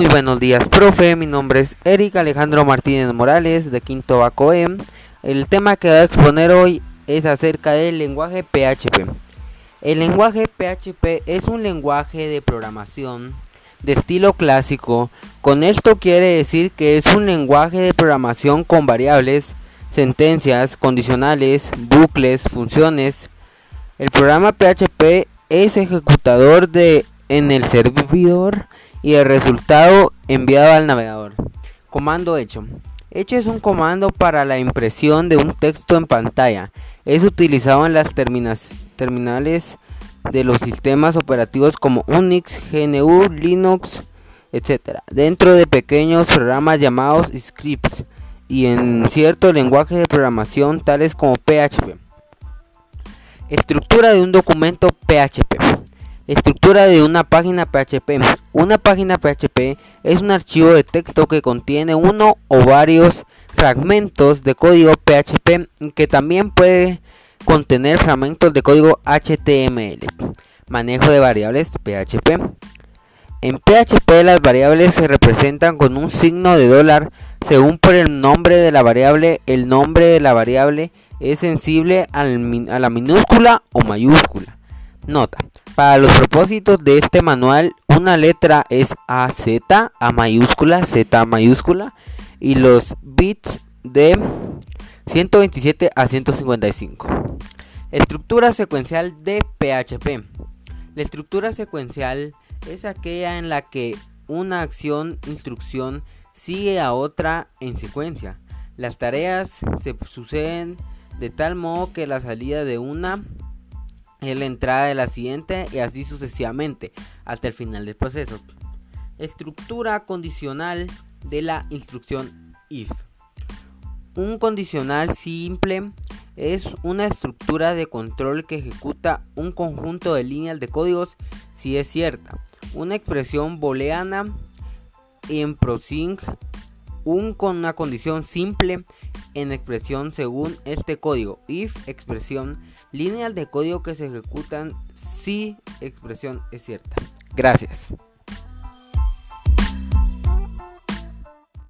Muy buenos días, profe. Mi nombre es Eric Alejandro Martínez Morales de Quinto Baco E. El tema que voy a exponer hoy es acerca del lenguaje PHP. El lenguaje PHP es un lenguaje de programación de estilo clásico. Con esto quiere decir que es un lenguaje de programación con variables, sentencias, condicionales, bucles, funciones. El programa PHP es ejecutador de en el servidor y el resultado enviado al navegador. Comando hecho. Hecho es un comando para la impresión de un texto en pantalla. Es utilizado en las terminales de los sistemas operativos como Unix, GNU, Linux, etc. Dentro de pequeños programas llamados scripts y en cierto lenguaje de programación tales como PHP. Estructura de un documento PHP. Estructura de una página PHP. Una página PHP es un archivo de texto que contiene uno o varios fragmentos de código PHP que también puede contener fragmentos de código HTML. Manejo de variables PHP. En PHP las variables se representan con un signo de dólar según por el nombre de la variable. El nombre de la variable es sensible a la minúscula o mayúscula. Nota. Para los propósitos de este manual, una letra es AZ, A mayúscula, Z mayúscula, y los bits de 127 a 155. Estructura secuencial de PHP. La estructura secuencial es aquella en la que una acción, instrucción, sigue a otra en secuencia. Las tareas se suceden de tal modo que la salida de una es la entrada de la siguiente y así sucesivamente hasta el final del proceso. Estructura condicional de la instrucción if. Un condicional simple es una estructura de control que ejecuta un conjunto de líneas de códigos si es cierta. Una expresión booleana en prosing un con una condición simple en expresión según este código. If expresión líneas de código que se ejecutan si expresión es cierta. Gracias.